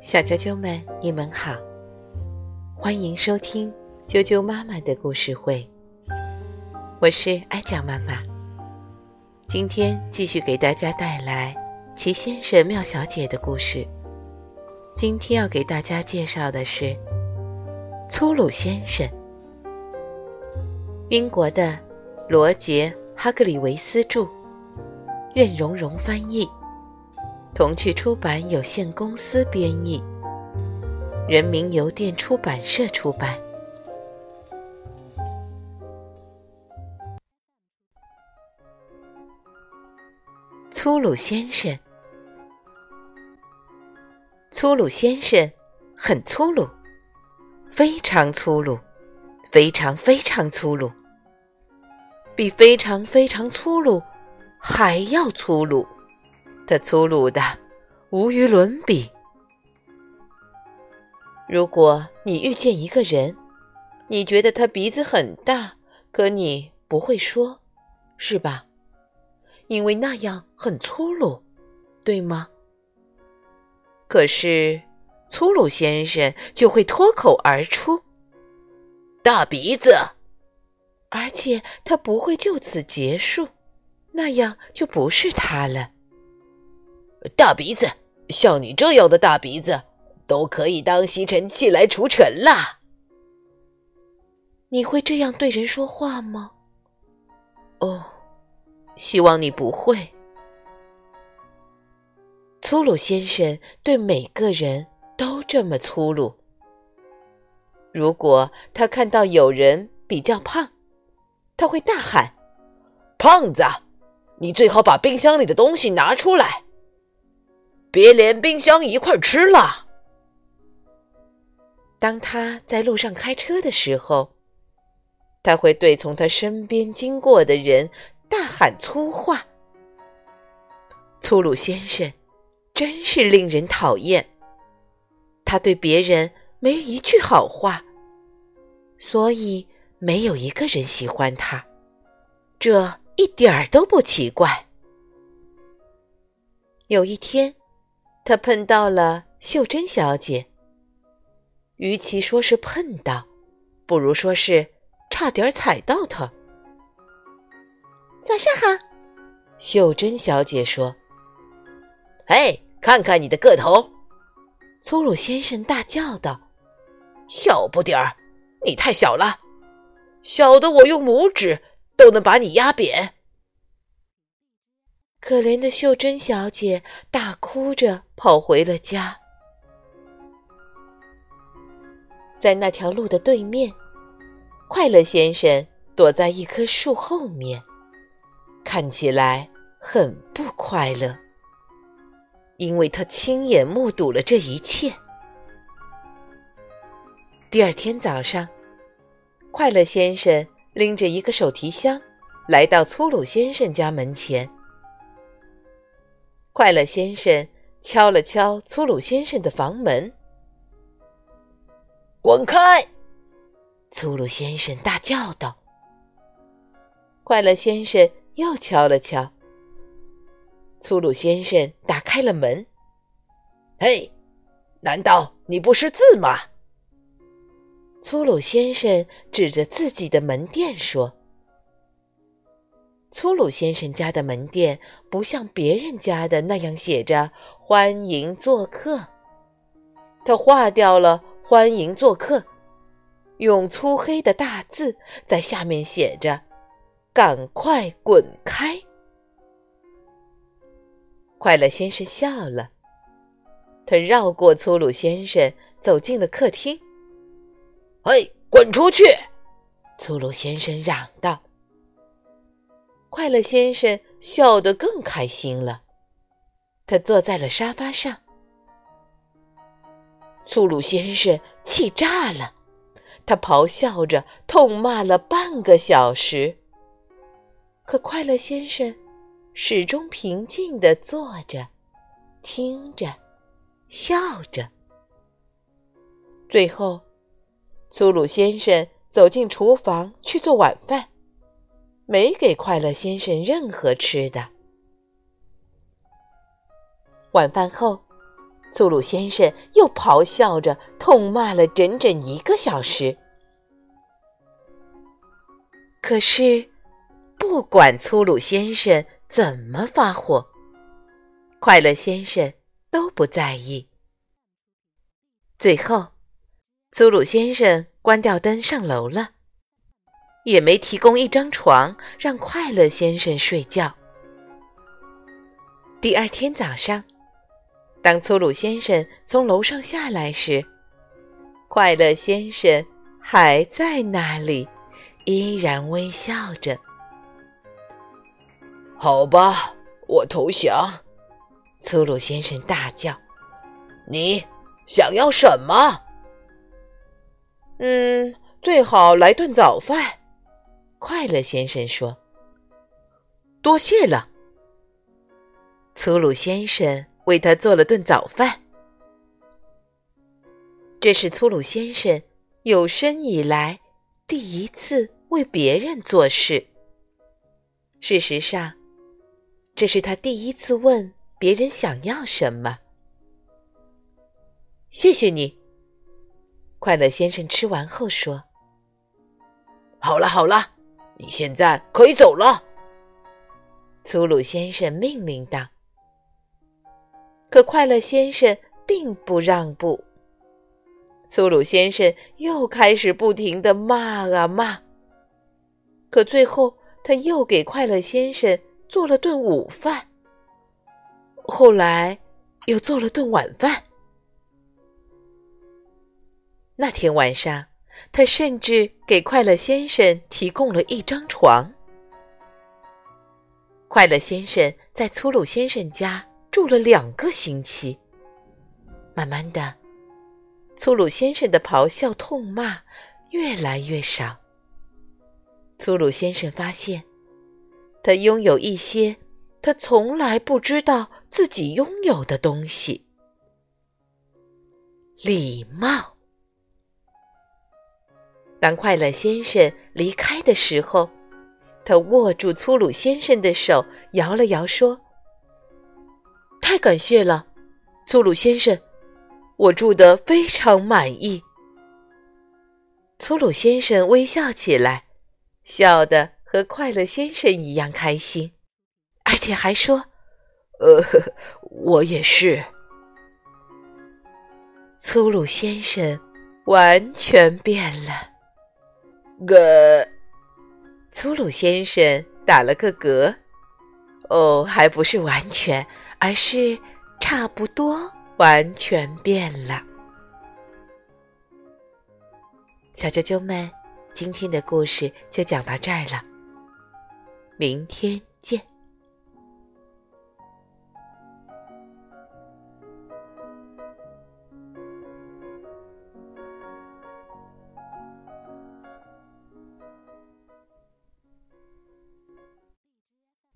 小啾啾们，你们好，欢迎收听啾啾妈妈的故事会。我是爱讲妈妈，今天继续给大家带来齐先生、妙小姐的故事。今天要给大家介绍的是粗鲁先生，英国的罗杰·哈格里维斯著，任荣荣翻译。童趣出版有限公司编译，人民邮电出版社出版。粗鲁先生，粗鲁先生很粗鲁，非常粗鲁，非常非常粗鲁，比非常非常粗鲁还要粗鲁。他粗鲁的无与伦比。如果你遇见一个人，你觉得他鼻子很大，可你不会说，是吧？因为那样很粗鲁，对吗？可是粗鲁先生就会脱口而出：“大鼻子。”而且他不会就此结束，那样就不是他了。大鼻子，像你这样的大鼻子，都可以当吸尘器来除尘啦。你会这样对人说话吗？哦，希望你不会。粗鲁先生对每个人都这么粗鲁。如果他看到有人比较胖，他会大喊：“胖子，你最好把冰箱里的东西拿出来。”别连冰箱一块吃了。当他在路上开车的时候，他会对从他身边经过的人大喊粗话。粗鲁先生真是令人讨厌，他对别人没一句好话，所以没有一个人喜欢他，这一点儿都不奇怪。有一天。他碰到了秀珍小姐。与其说是碰到，不如说是差点踩到她。早上好，秀珍小姐说：“嘿，看看你的个头！”粗鲁先生大叫道：“小不点儿，你太小了，小的我用拇指都能把你压扁。”可怜的秀珍小姐大哭着跑回了家。在那条路的对面，快乐先生躲在一棵树后面，看起来很不快乐，因为他亲眼目睹了这一切。第二天早上，快乐先生拎着一个手提箱，来到粗鲁先生家门前。快乐先生敲了敲粗鲁先生的房门，“滚开！”粗鲁先生大叫道。快乐先生又敲了敲，粗鲁先生打开了门，“嘿，难道你不识字吗？”粗鲁先生指着自己的门店说。粗鲁先生家的门店不像别人家的那样写着“欢迎做客”，他划掉了“欢迎做客”，用粗黑的大字在下面写着：“赶快滚开！”快乐先生笑了，他绕过粗鲁先生，走进了客厅。“嘿，滚出去！”粗鲁先生嚷道。快乐先生笑得更开心了，他坐在了沙发上。粗鲁先生气炸了，他咆哮着痛骂了半个小时。可快乐先生始终平静地坐着，听着，笑着。最后，粗鲁先生走进厨房去做晚饭。没给快乐先生任何吃的。晚饭后，粗鲁先生又咆哮着痛骂了整整一个小时。可是，不管粗鲁先生怎么发火，快乐先生都不在意。最后，粗鲁先生关掉灯上楼了，也没提供一张床让快乐先生睡觉。第二天早上，当粗鲁先生从楼上下来时，快乐先生还在那里。依然微笑着。好吧，我投降。粗鲁先生大叫：“你想要什么？”“嗯，最好来顿早饭。”快乐先生说。“多谢了。”粗鲁先生为他做了顿早饭。这是粗鲁先生有生以来第一次。为别人做事。事实上，这是他第一次问别人想要什么。谢谢你，快乐先生。吃完后说：“好了好了，你现在可以走了。”粗鲁先生命令道。可快乐先生并不让步。粗鲁先生又开始不停的骂啊骂。可最后，他又给快乐先生做了顿午饭。后来，又做了顿晚饭。那天晚上，他甚至给快乐先生提供了一张床。快乐先生在粗鲁先生家住了两个星期。慢慢的，粗鲁先生的咆哮痛骂越来越少。粗鲁先生发现，他拥有一些他从来不知道自己拥有的东西——礼貌。当快乐先生离开的时候，他握住粗鲁先生的手，摇了摇，说：“太感谢了，粗鲁先生，我住得非常满意。”粗鲁先生微笑起来。笑得和快乐先生一样开心，而且还说：“呃，我也是。”粗鲁先生完全变了。个粗鲁先生打了个嗝。哦，还不是完全，而是差不多完全变了。小啾啾们。今天的故事就讲到这儿了，明天见。